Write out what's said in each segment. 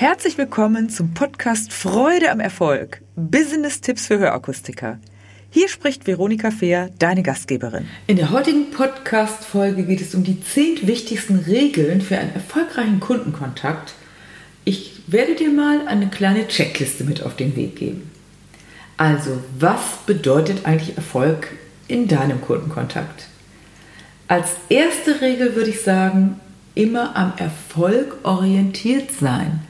Herzlich willkommen zum Podcast Freude am Erfolg. Business-Tipps für Hörakustiker. Hier spricht Veronika Fehr, deine Gastgeberin. In der heutigen Podcast-Folge geht es um die zehn wichtigsten Regeln für einen erfolgreichen Kundenkontakt. Ich werde dir mal eine kleine Checkliste mit auf den Weg geben. Also, was bedeutet eigentlich Erfolg in deinem Kundenkontakt? Als erste Regel würde ich sagen, immer am Erfolg orientiert sein.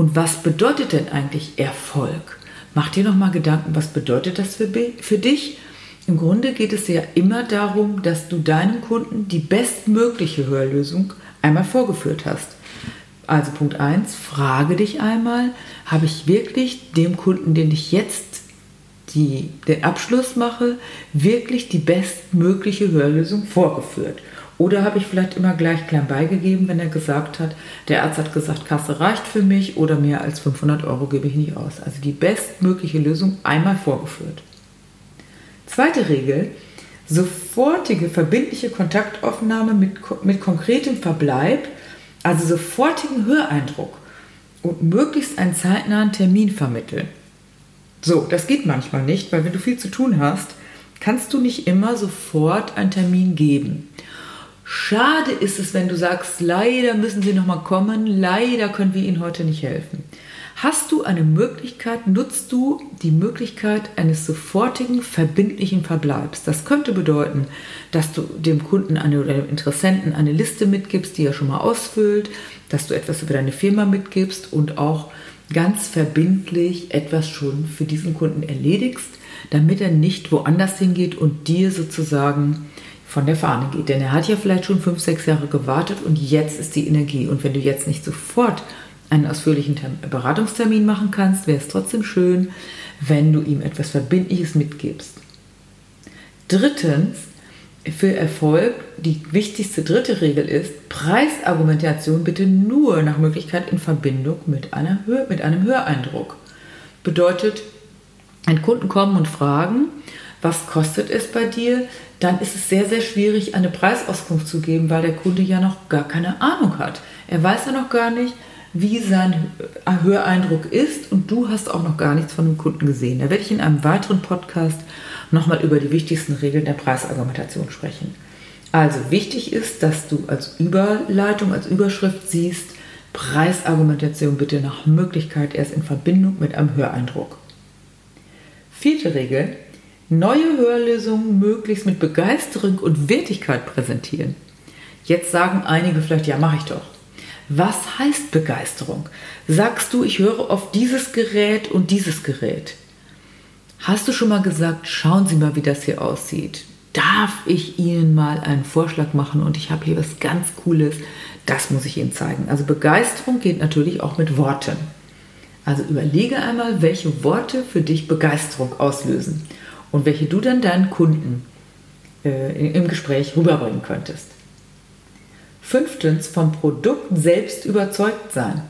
Und was bedeutet denn eigentlich Erfolg? Mach dir noch mal Gedanken, was bedeutet das für, für dich? Im Grunde geht es ja immer darum, dass du deinem Kunden die bestmögliche Hörlösung einmal vorgeführt hast. Also Punkt 1, frage dich einmal, habe ich wirklich dem Kunden, den ich jetzt die, den Abschluss mache, wirklich die bestmögliche Hörlösung vorgeführt? Oder habe ich vielleicht immer gleich klein beigegeben, wenn er gesagt hat, der Arzt hat gesagt, Kasse reicht für mich oder mehr als 500 Euro gebe ich nicht aus. Also die bestmögliche Lösung einmal vorgeführt. Zweite Regel, sofortige verbindliche Kontaktaufnahme mit, mit konkretem Verbleib, also sofortigen Höreindruck und möglichst einen zeitnahen Termin vermitteln. So, das geht manchmal nicht, weil wenn du viel zu tun hast, kannst du nicht immer sofort einen Termin geben. Schade ist es, wenn du sagst, leider müssen Sie noch mal kommen, leider können wir Ihnen heute nicht helfen. Hast du eine Möglichkeit, nutzt du die Möglichkeit eines sofortigen, verbindlichen Verbleibs. Das könnte bedeuten, dass du dem Kunden eine, oder dem Interessenten eine Liste mitgibst, die er schon mal ausfüllt, dass du etwas über deine Firma mitgibst und auch ganz verbindlich etwas schon für diesen Kunden erledigst, damit er nicht woanders hingeht und dir sozusagen von der Fahne geht. Denn er hat ja vielleicht schon fünf, sechs Jahre gewartet und jetzt ist die Energie. Und wenn du jetzt nicht sofort einen ausführlichen Beratungstermin machen kannst, wäre es trotzdem schön, wenn du ihm etwas Verbindliches mitgibst. Drittens, für Erfolg, die wichtigste dritte Regel ist, Preisargumentation bitte nur nach Möglichkeit in Verbindung mit, einer Hör mit einem Höreindruck. Bedeutet, ein Kunden kommen und fragen, was kostet es bei dir, dann ist es sehr, sehr schwierig, eine Preisauskunft zu geben, weil der Kunde ja noch gar keine Ahnung hat. Er weiß ja noch gar nicht, wie sein Höreindruck ist und du hast auch noch gar nichts von dem Kunden gesehen. Da werde ich in einem weiteren Podcast nochmal über die wichtigsten Regeln der Preisargumentation sprechen. Also wichtig ist, dass du als Überleitung, als Überschrift siehst, Preisargumentation bitte nach Möglichkeit erst in Verbindung mit einem Höreindruck. Vierte Regel, neue Hörlösungen möglichst mit Begeisterung und Wertigkeit präsentieren. Jetzt sagen einige vielleicht, ja, mache ich doch. Was heißt Begeisterung? Sagst du, ich höre auf dieses Gerät und dieses Gerät? Hast du schon mal gesagt, schauen Sie mal, wie das hier aussieht? Darf ich Ihnen mal einen Vorschlag machen und ich habe hier was ganz Cooles? Das muss ich Ihnen zeigen. Also Begeisterung geht natürlich auch mit Worten. Also überlege einmal, welche Worte für dich Begeisterung auslösen und welche du dann deinen Kunden äh, im Gespräch rüberbringen könntest. Fünftens, vom Produkt selbst überzeugt sein.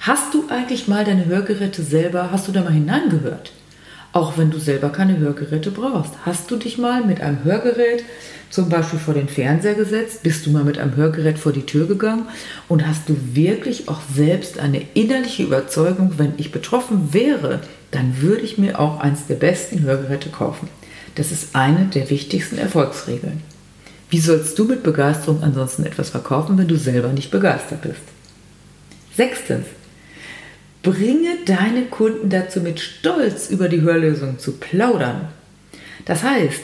Hast du eigentlich mal deine Hörgeräte selber, hast du da mal hineingehört? Auch wenn du selber keine Hörgeräte brauchst. Hast du dich mal mit einem Hörgerät zum Beispiel vor den Fernseher gesetzt? Bist du mal mit einem Hörgerät vor die Tür gegangen? Und hast du wirklich auch selbst eine innerliche Überzeugung, wenn ich betroffen wäre, dann würde ich mir auch eins der besten Hörgeräte kaufen. Das ist eine der wichtigsten Erfolgsregeln. Wie sollst du mit Begeisterung ansonsten etwas verkaufen, wenn du selber nicht begeistert bist? Sechstens, Bringe deine Kunden dazu, mit Stolz über die Hörlösung zu plaudern. Das heißt,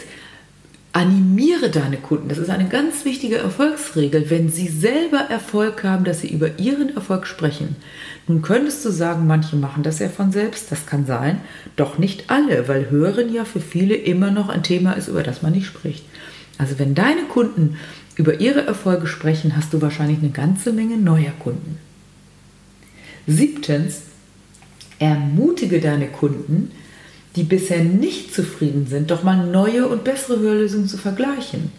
animiere deine Kunden. Das ist eine ganz wichtige Erfolgsregel, wenn sie selber Erfolg haben, dass sie über ihren Erfolg sprechen. Nun könntest du sagen, manche machen das ja von selbst, das kann sein, doch nicht alle, weil Hören ja für viele immer noch ein Thema ist, über das man nicht spricht. Also wenn deine Kunden über ihre Erfolge sprechen, hast du wahrscheinlich eine ganze Menge neuer Kunden. Siebtens, Ermutige deine Kunden, die bisher nicht zufrieden sind, doch mal neue und bessere Hörlösungen zu vergleichen.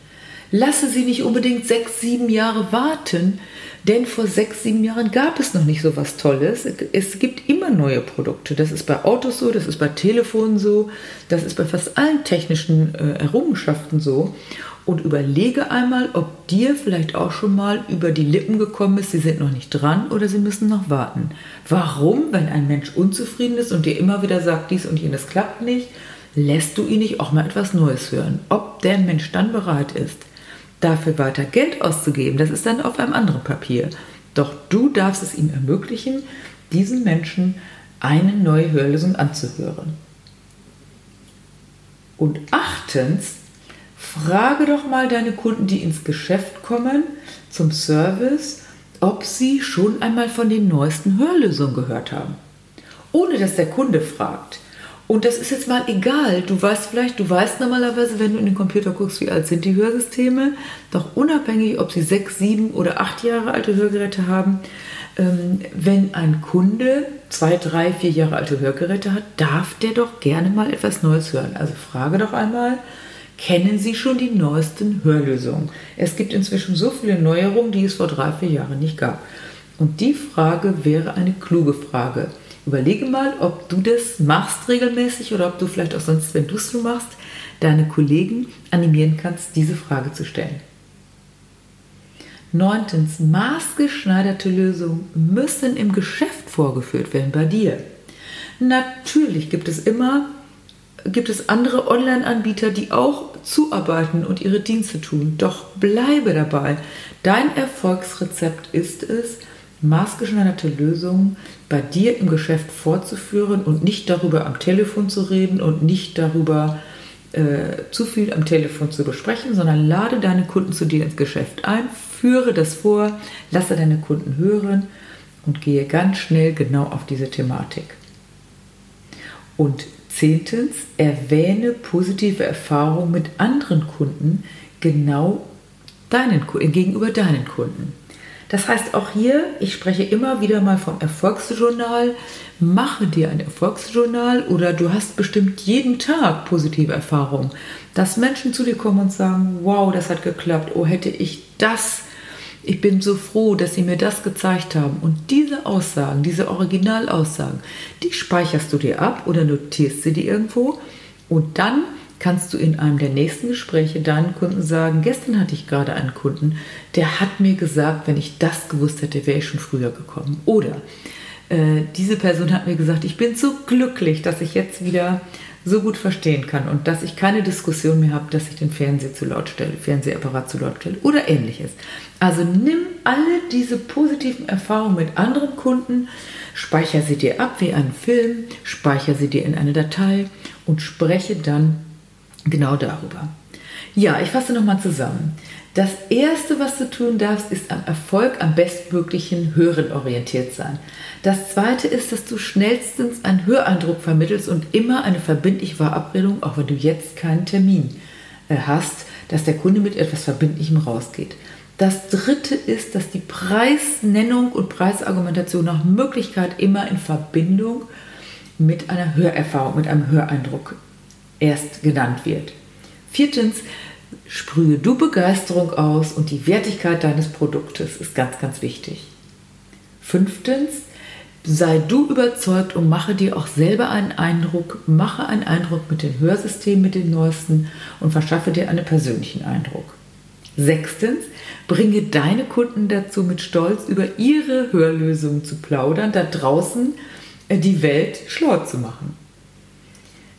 Lasse sie nicht unbedingt sechs, sieben Jahre warten, denn vor sechs, sieben Jahren gab es noch nicht so was Tolles. Es gibt immer neue Produkte. Das ist bei Autos so, das ist bei Telefonen so, das ist bei fast allen technischen äh, Errungenschaften so. Und überlege einmal, ob dir vielleicht auch schon mal über die Lippen gekommen ist, sie sind noch nicht dran oder sie müssen noch warten. Warum, wenn ein Mensch unzufrieden ist und dir immer wieder sagt, dies und jenes klappt nicht, lässt du ihn nicht auch mal etwas Neues hören? Ob der Mensch dann bereit ist, dafür weiter Geld auszugeben, das ist dann auf einem anderen Papier. Doch du darfst es ihm ermöglichen, diesen Menschen eine neue Hörlösung anzuhören. Und achtens, frage doch mal deine Kunden, die ins Geschäft kommen, zum Service, ob sie schon einmal von den neuesten Hörlösungen gehört haben. Ohne dass der Kunde fragt. Und das ist jetzt mal egal. Du weißt vielleicht, du weißt normalerweise, wenn du in den Computer guckst, wie alt sind die Hörsysteme. Doch unabhängig, ob sie sechs, sieben oder acht Jahre alte Hörgeräte haben, ähm, wenn ein Kunde zwei, drei, vier Jahre alte Hörgeräte hat, darf der doch gerne mal etwas Neues hören. Also frage doch einmal, kennen Sie schon die neuesten Hörlösungen? Es gibt inzwischen so viele Neuerungen, die es vor drei, vier Jahren nicht gab. Und die Frage wäre eine kluge Frage. Überlege mal, ob du das machst regelmäßig oder ob du vielleicht auch sonst, wenn du es so machst, deine Kollegen animieren kannst, diese Frage zu stellen. Neuntens, maßgeschneiderte Lösungen müssen im Geschäft vorgeführt werden bei dir. Natürlich gibt es immer gibt es andere Online-Anbieter, die auch zuarbeiten und ihre Dienste tun. Doch bleibe dabei. Dein Erfolgsrezept ist es, maßgeschneiderte Lösungen bei dir im Geschäft vorzuführen und nicht darüber am Telefon zu reden und nicht darüber äh, zu viel am Telefon zu besprechen, sondern lade deine Kunden zu dir ins Geschäft ein, führe das vor, lasse deine Kunden hören und gehe ganz schnell genau auf diese Thematik. Und zehntens, erwähne positive Erfahrungen mit anderen Kunden genau deinen, gegenüber deinen Kunden. Das heißt auch hier, ich spreche immer wieder mal vom Erfolgsjournal. Mache dir ein Erfolgsjournal oder du hast bestimmt jeden Tag positive Erfahrungen, dass Menschen zu dir kommen und sagen, wow, das hat geklappt, oh hätte ich das, ich bin so froh, dass sie mir das gezeigt haben. Und diese Aussagen, diese Originalaussagen, die speicherst du dir ab oder notierst sie dir irgendwo und dann kannst du in einem der nächsten Gespräche deinen Kunden sagen, gestern hatte ich gerade einen Kunden, der hat mir gesagt, wenn ich das gewusst hätte, wäre ich schon früher gekommen. Oder äh, diese Person hat mir gesagt, ich bin so glücklich, dass ich jetzt wieder so gut verstehen kann und dass ich keine Diskussion mehr habe, dass ich den Fernseher zu laut stelle, Fernsehapparat zu laut stelle oder ähnliches. Also nimm alle diese positiven Erfahrungen mit anderen Kunden, speicher sie dir ab wie einen Film, speicher sie dir in eine Datei und spreche dann genau darüber. Ja, ich fasse nochmal zusammen. Das Erste, was du tun darfst, ist am Erfolg am bestmöglichen Hören orientiert sein. Das Zweite ist, dass du schnellstens einen Höreindruck vermittelst und immer eine verbindliche Verabredung, auch wenn du jetzt keinen Termin äh, hast, dass der Kunde mit etwas Verbindlichem rausgeht. Das Dritte ist, dass die Preisnennung und Preisargumentation nach Möglichkeit immer in Verbindung mit einer Hörerfahrung, mit einem Höreindruck erst genannt wird. Viertens, sprühe du Begeisterung aus und die Wertigkeit deines Produktes ist ganz, ganz wichtig. Fünftens, sei du überzeugt und mache dir auch selber einen Eindruck, mache einen Eindruck mit dem Hörsystem, mit den neuesten und verschaffe dir einen persönlichen Eindruck. Sechstens, bringe deine Kunden dazu, mit Stolz über ihre Hörlösungen zu plaudern, da draußen äh, die Welt schlauer zu machen.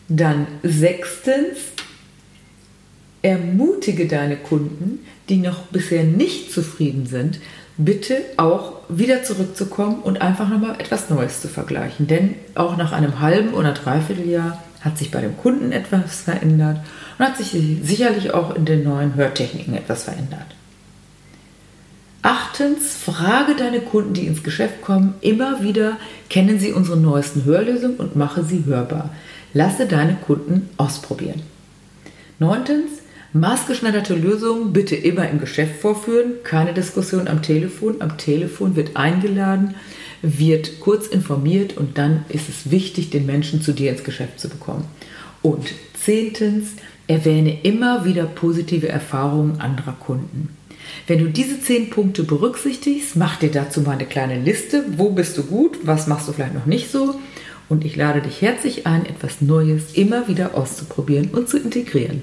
Dann sechstens, ermutige deine Kunden, die noch bisher nicht zufrieden sind, bitte auch wieder zurückzukommen und einfach nochmal etwas Neues zu vergleichen. Denn auch nach einem halben oder dreiviertel Jahr hat sich bei dem Kunden etwas verändert und hat sich sicherlich auch in den neuen Hörtechniken etwas verändert. Achtens, frage deine Kunden, die ins Geschäft kommen, immer wieder, kennen sie unsere neuesten Hörlösungen und mache sie hörbar. Lasse deine Kunden ausprobieren. Neuntens, maßgeschneiderte Lösungen bitte immer im Geschäft vorführen, keine Diskussion am Telefon. Am Telefon wird eingeladen, wird kurz informiert und dann ist es wichtig, den Menschen zu dir ins Geschäft zu bekommen. Und zehntens, Erwähne immer wieder positive Erfahrungen anderer Kunden. Wenn du diese zehn Punkte berücksichtigst, mach dir dazu mal eine kleine Liste. Wo bist du gut? Was machst du vielleicht noch nicht so? Und ich lade dich herzlich ein, etwas Neues immer wieder auszuprobieren und zu integrieren.